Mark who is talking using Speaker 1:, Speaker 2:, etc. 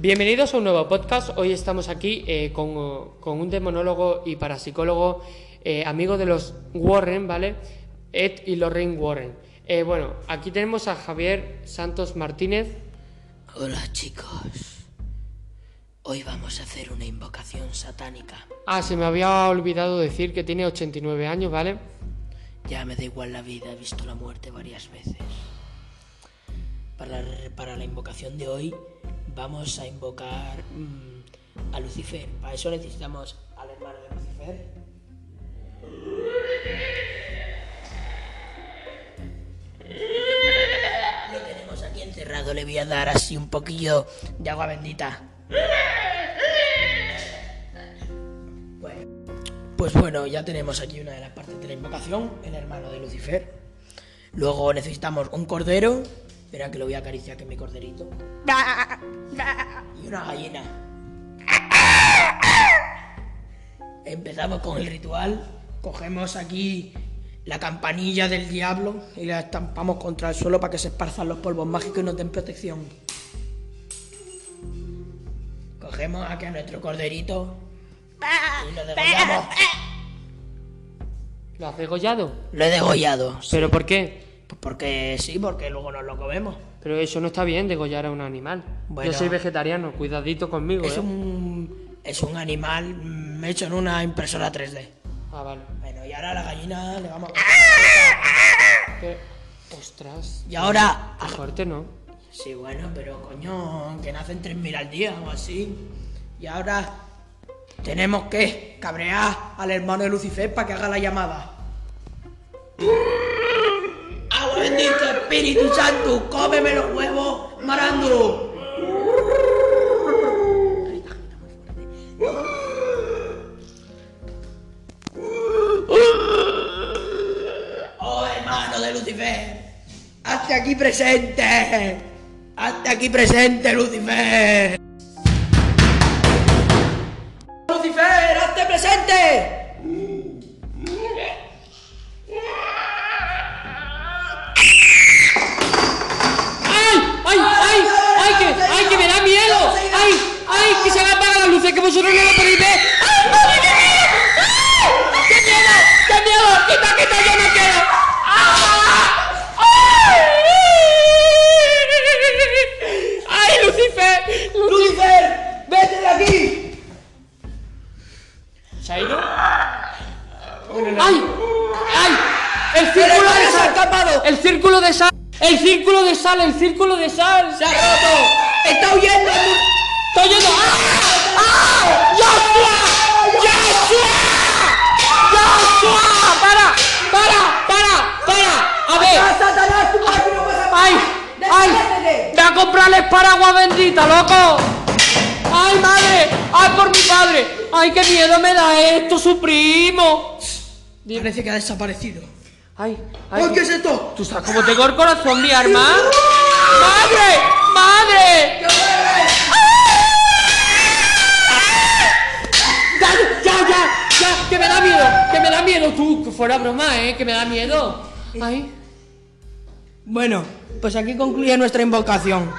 Speaker 1: Bienvenidos a un nuevo podcast. Hoy estamos aquí eh, con, con un demonólogo y parapsicólogo eh, amigo de los Warren, ¿vale? Ed y Lorraine Warren. Eh, bueno, aquí tenemos a Javier Santos Martínez.
Speaker 2: Hola chicos. Hoy vamos a hacer una invocación satánica.
Speaker 1: Ah, se me había olvidado decir que tiene 89 años, ¿vale?
Speaker 2: Ya me da igual la vida, he visto la muerte varias veces. Para para la invocación de hoy vamos a invocar mm, a Lucifer. Para eso necesitamos al hermano de Lucifer. Lo tenemos aquí encerrado, le voy a dar así un poquillo de agua bendita. Pues bueno, ya tenemos aquí una de las partes de la invocación, el hermano de Lucifer. Luego necesitamos un cordero. Verá que lo voy a acariciar, que es mi corderito. Y una gallina. Empezamos con el ritual. Cogemos aquí la campanilla del diablo y la estampamos contra el suelo para que se esparzan los polvos mágicos y nos den protección. Cogemos aquí a nuestro corderito y lo degollamos.
Speaker 1: ¿Lo has degollado?
Speaker 2: Lo he degollado. sí.
Speaker 1: ¿Pero por qué?
Speaker 2: Pues porque sí, porque luego nos lo comemos.
Speaker 1: Pero eso no está bien, degollar a un animal.
Speaker 2: Bueno.
Speaker 1: Yo soy vegetariano, cuidadito conmigo,
Speaker 2: Es
Speaker 1: ¿eh?
Speaker 2: un, es un animal mm, hecho en una impresora 3D.
Speaker 1: Ah, vale.
Speaker 2: Bueno, y ahora a la gallina le vamos a...
Speaker 1: ¿Qué? Ostras.
Speaker 2: Y ahora...
Speaker 1: Qué fuerte, ¿no?
Speaker 2: Sí, bueno, pero coño, que nacen 3.000 al día o así. Y ahora tenemos que cabrear al hermano de Lucifer para que haga la llamada. ¡Agua bendita, Espíritu Santo! ¡Cómeme los huevos, Marandu! ¡Oh, hermano de Lucifer! ¡Hazte aquí presente! ¡Hazte aquí presente, Lucifer! ¡Lucifer, hazte presente!
Speaker 1: ¿Se ha ido? ¡Ay! ¡Ay! ¡El
Speaker 2: ¡El
Speaker 1: círculo de sal!
Speaker 2: escapado!
Speaker 1: ¡El círculo de sal! ¡El círculo de sal! ¡El círculo de sal!
Speaker 2: ¡Se ha roto! ¡Está huyendo!
Speaker 1: ¡Estoy yendo! ¡Ah! ¡Ah! ¡Joshua! ¡Joshua! ¡Joshua! ¡Para! ¡Para! ¡Para! ¡Para! A ver.
Speaker 2: ¡Ah, Satanás, tu padre no pasa
Speaker 1: ¡Ay! ¡Ay! ¡Ve a comprarles paraguas bendita, loco! ¡Ay, madre! ¡Ay, por mi padre! ¡Ay, qué miedo me da esto, su primo!
Speaker 2: Parece que ha desaparecido.
Speaker 1: ¡Ay! ¡Ay!
Speaker 2: ¡Ay, qué es esto!
Speaker 1: ¿Tú sabes cómo tengo el corazón, mi arma? ¡Madre! ¡Madre! ¡Ya, ya, ya! ¡Ya! ¡Que me da miedo! ¡Que me da miedo! Tú, que fuera broma, ¿eh? ¡Que me da miedo! ¡Ay!
Speaker 2: Bueno, pues aquí concluye nuestra invocación.